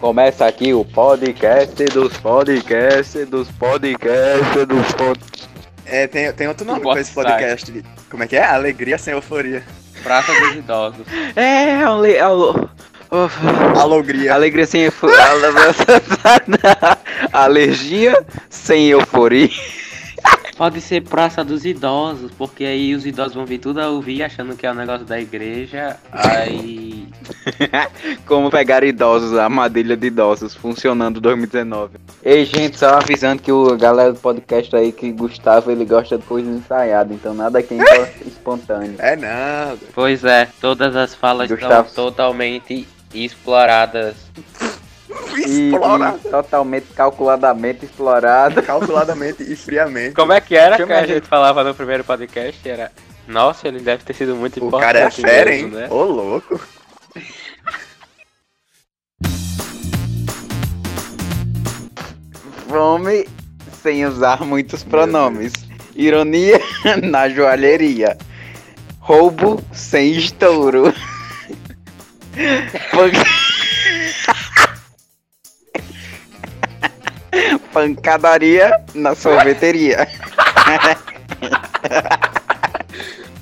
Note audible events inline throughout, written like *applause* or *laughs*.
Começa aqui o podcast dos podcasts dos podcasts dos pod... É, tem, tem outro nome pra esse podcast. Como é que é? Alegria sem euforia. Praça dos idosos. *laughs* É, ale... alo- oh, Alegria. alegria sem euforia. *laughs* Alergia sem euforia. Pode ser Praça dos Idosos, porque aí os idosos vão vir tudo a ouvir achando que é o negócio da igreja. Aí. *laughs* Como pegar idosos, a armadilha de idosos, funcionando 2019. Ei, gente, só avisando que o galera do podcast aí, que Gustavo, ele gosta de coisas ensaiadas, então nada aqui é *laughs* espontâneo. É nada. Pois é, todas as falas Gustavo. estão totalmente exploradas. E, Explorado. e totalmente calculadamente explorado. *laughs* Calculadamente e friamente. Como é que era Chama que a gente. gente falava no primeiro podcast? Era. Nossa, ele deve ter sido muito O importante. cara é fera, hein? mesmo, né? Ô, louco. *laughs* Fome sem usar muitos pronomes. Ironia *laughs* na joalheria. Roubo sem estouro. Pan- Pancadaria na sorveteria.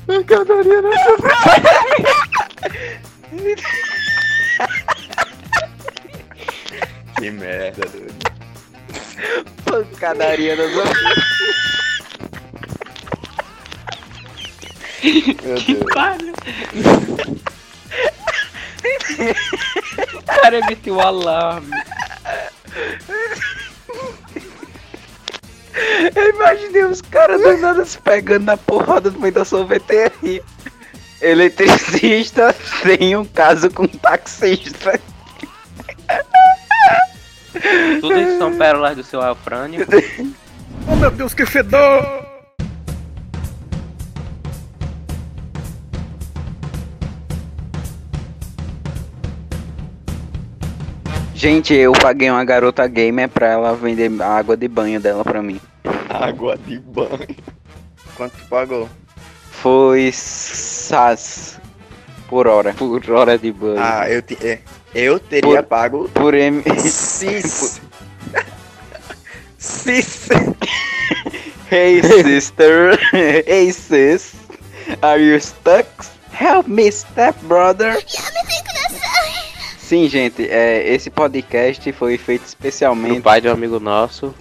Pancadaria na Que merda, doido. Pancadaria na sorveteria. Meu Deus. Pariu. *laughs* O cara emitiu o alarme. *laughs* Eu imaginei os caras do nada se pegando na porrada no meio da sorveteria. Eletricista *laughs* tem um caso com taxista. Tudo isso são pérolas do seu Alfrânio. Oh meu Deus, que fedor! Gente, eu paguei uma garota gamer pra ela vender a água de banho dela pra mim. Água de banho. Quanto tu pagou? Foi SAS por hora. Por hora de banho. Ah, eu, te, é, eu teria Por- pago Por M. *laughs* *laughs* Cis. Cis. *laughs* Hey sister. hey sis. Are you stuck? Help me, step brother. Sim, gente, é, esse podcast foi feito O especialmente. pai de um amigo nosso.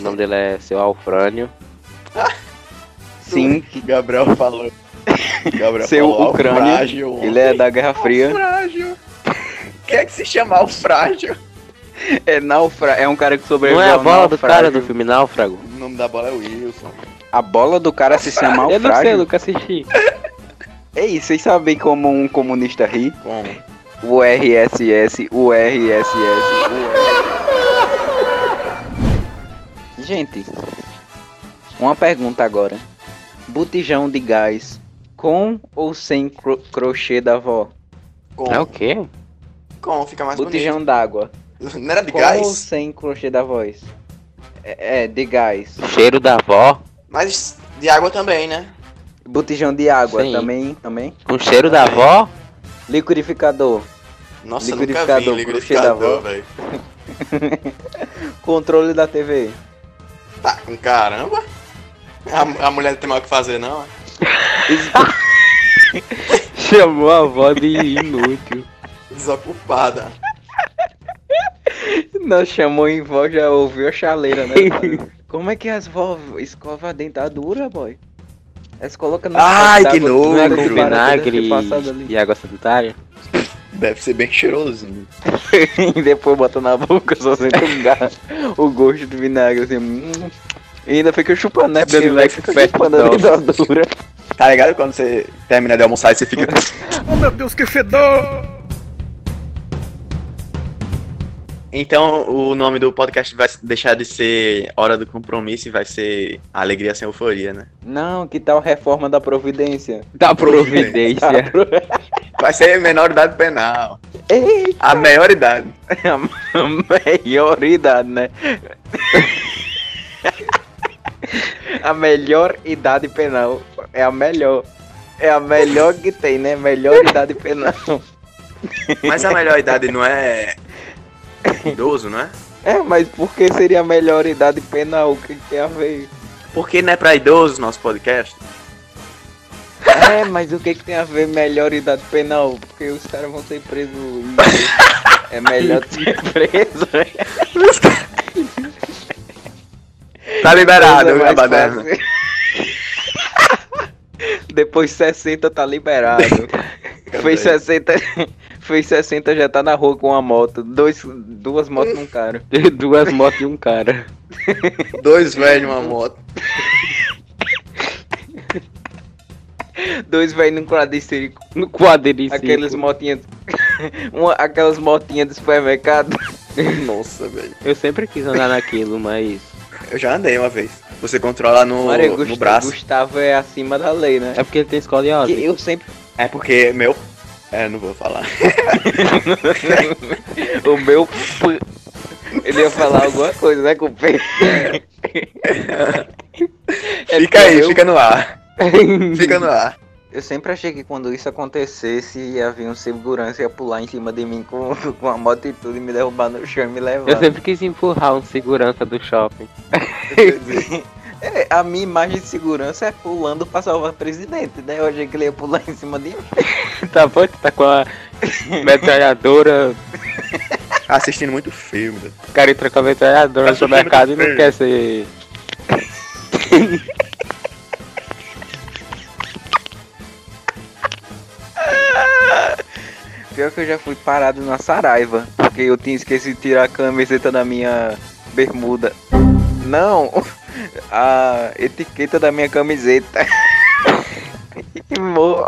O nome dele é seu Alfrânio. *laughs* Sim, que Gabriel falou. Gabriel Seu falou frágil. ele é da Guerra Fria. Frágil. Quer que se chamar o frágil? É, naufra... é um cara que sobreviveu Não é a bola do cara naufrágio. do filme Náufrago? O nome da bola é Wilson. A bola do cara se chama Eu não sei, eu naufrágio. nunca assisti. Ei, vocês sabem como um comunista ri? Como? O RSS, o RSS, o Gente, uma pergunta agora. Botijão de gás com ou sem cro- crochê da avó? Com? É o quê? Com? Fica mais Botijão d'água. bonito. Não era de Com ou gás? sem crochê da voz? É, é, de gás. Cheiro da avó? Mas de água também, né? Botijão de água Sim. também, também. Com cheiro da avó? Liquidificador. Nossa, eu nunca Liquidificador, vi liquidificador, velho. *laughs* Controle da TV. Tá caramba. A, a mulher não tem mais o que fazer, não. *laughs* Chamou a avó de inútil. Desocupada. Nós chamou em vó, já ouviu a chaleira, né? *laughs* Como é que as vó escova a dentadura, boy? Elas colocam no Ai, que d'água, nojo. é Com vinagre passado ali. e água sanitária? Deve ser bem cheirosinho. *laughs* e depois bota na boca, só sente um gar- *laughs* o gosto do vinagre, assim. hum. E ainda fica chupando, né? Dando leque chupando a dentadura. Tá ligado quando você termina de almoçar e você fica. Oh meu Deus, que fedor! Então o nome do podcast vai deixar de ser Hora do Compromisso e vai ser Alegria Sem Euforia, né? Não, que tal reforma da Providência? Da Providência. *laughs* providência. Vai ser menor idade penal. Eita, A maior idade. *laughs* a melhor idade, né? *laughs* A melhor idade penal. É a melhor. É a melhor que tem, né? Melhor idade penal. Mas a melhor idade não é idoso, não é? É, mas por que seria melhor idade penal? O que tem a ver? Porque não é pra idosos nosso podcast? É, mas o que que tem a ver melhor idade penal? Porque os caras vão ser presos e é melhor ser preso, né? Tá liberado, meu baderna. Depois 60 tá liberado. *laughs* Fez 60. Fez 60 já tá na rua com uma moto. Dois, duas motos num cara. *laughs* Duas motos e um cara. Dois velhos numa moto. Dois velhos num quadriciclo. No quadriciclo. Aquelas motinhas. *laughs* uma, aquelas motinhas do supermercado. Nossa, velho. Eu sempre quis andar naquilo, mas. Eu já andei uma vez. Você controla no, Maria, no Gustavo, braço. Gustavo é acima da lei, né? É porque ele tem escoliose. Que eu sempre. É porque meu. É, não vou falar. *laughs* o meu. p- Ele ia falar alguma coisa, né, com o? *laughs* É fica aí, eu- fica no ar. *laughs* Fica no ar. Eu sempre achei que quando isso acontecesse, ia vir um segurança e ia pular em cima de mim com, com a moto e tudo e me derrubar no chão e me levar. Eu sempre quis empurrar um segurança do shopping. É, a minha imagem de segurança é pulando pra salvar o presidente, né? Eu achei que ele ia pular em cima de mim. *laughs* tá bom? Tu tá com a metralhadora. *laughs* Assistindo muito filme. velho. O cara entra com a metralhadora no supermercado e não quer ser. *laughs* Pior que eu já fui parado na Saraiva, porque eu tinha esquecido de tirar a camiseta da minha bermuda. Não, a etiqueta da minha camiseta. *laughs* Mo-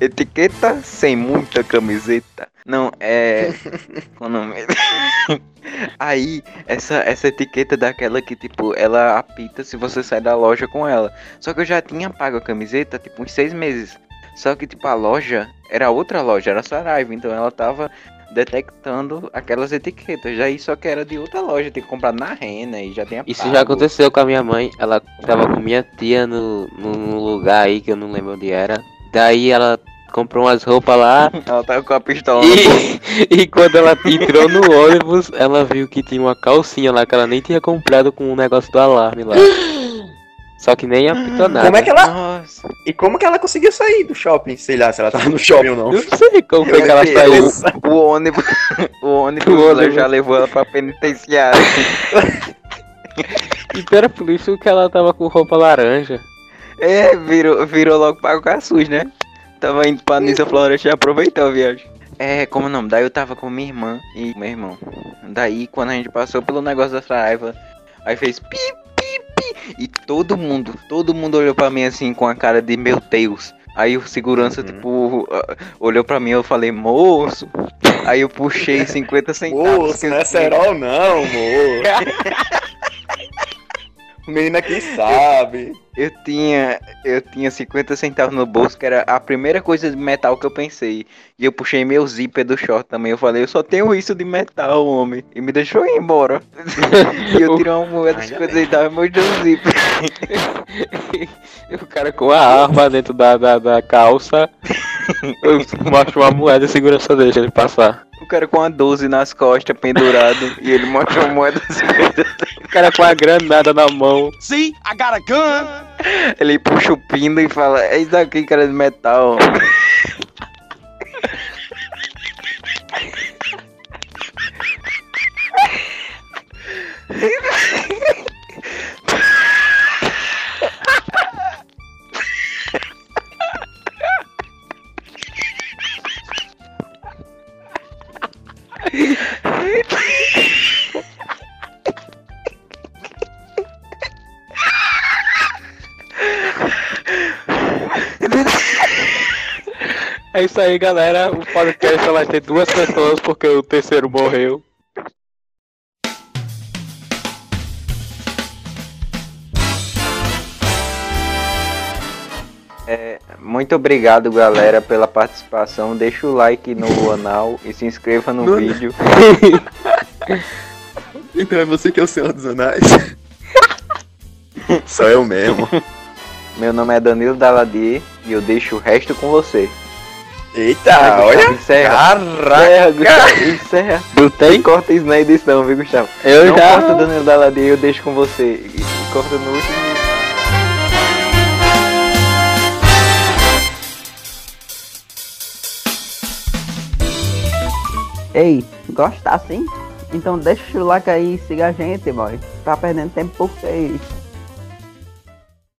Etiqueta sem muita camiseta. Não, é. *laughs* O nome? Aí, essa, essa etiqueta daquela que, tipo, ela apita se você sai da loja com ela. Só que eu já tinha pago a camiseta, tipo, uns seis meses. Só que, tipo, a loja era outra loja, era Saraiva. Então ela tava detectando aquelas etiquetas. Daí só que era de outra loja, tem que comprar na Rena e já tinha Isso pago. já aconteceu com a minha mãe. Ela tava com minha tia no, num lugar aí que eu não lembro onde era. Daí ela comprou umas roupas lá. *laughs* Ela tava com a pistola. no. E, *laughs* e quando ela entrou no ônibus, ela viu que tinha uma calcinha lá que ela nem tinha comprado com o negócio do alarme lá. *laughs* Só que nem apitou nada. Como é que ela. Nossa. E como que ela conseguiu sair do shopping? Sei lá, se ela tava no shopping ou não. Não sei como foi que ela saiu. Deus, O ônibus, o ônibus, *laughs* O ônibus. já levou ela pra penitenciária. *laughs* E era por isso que ela tava com roupa laranja. É, virou, virou logo para o Caçuz, né? Tava indo pra Nisa Floresta e aproveitou a viagem. É, como o nome? Daí eu tava com minha irmã e meu irmão. Daí quando a gente passou pelo negócio da Saraiva, aí fez pi, pi, pi. E todo mundo, todo mundo olhou pra mim assim com a cara de meu Deus. Aí o segurança, Uhum. tipo, ah, olhou pra mim eu falei, moço. Aí eu puxei *laughs* 50 centavos. Moço, não é cerol não, moço. *laughs* O menino aqui sabe. Eu tinha, eu tinha 50 centavos no bolso, que era a primeira coisa de metal que eu pensei. E eu puxei meu zíper do short também. Eu falei, eu só tenho isso de metal, homem. E me deixou ir embora. *laughs* e eu tirei uma moeda de Ainda 50 centavos e mostrei o zíper. E *laughs* o cara com a arma dentro da, da, da calça. Mostra uma moeda e segurança deixa ele passar. O cara com a 12 nas costas, pendurado. e ele mostrou uma moeda de 50 centavos. O cara com a granada na mão. See, I got a gun. Ele puxa o pino e fala, é isso aqui, cara de metal. *laughs* É isso aí, galera. O podcast vai ter duas pessoas porque o terceiro morreu. É, muito obrigado, galera, pela participação. Deixa o like no anal e se inscreva no No- vídeo. *laughs* Então é você que é o Senhor dos Anais. Só *laughs* eu mesmo. Meu nome é Danilo Daladier e eu deixo o resto com você. Eita, Gustavo, olha. Encerra. Caraca. Encerra, Gustavo. Encerra. *laughs* Botei? Corta isso na edição, viu, Gustavo? Eu Não já. corta o Danilo Daladier, eu deixo com você. E corta no último. Ei, gosta assim? Então deixa o like aí e siga a gente, boy. Tá perdendo tempo por quê?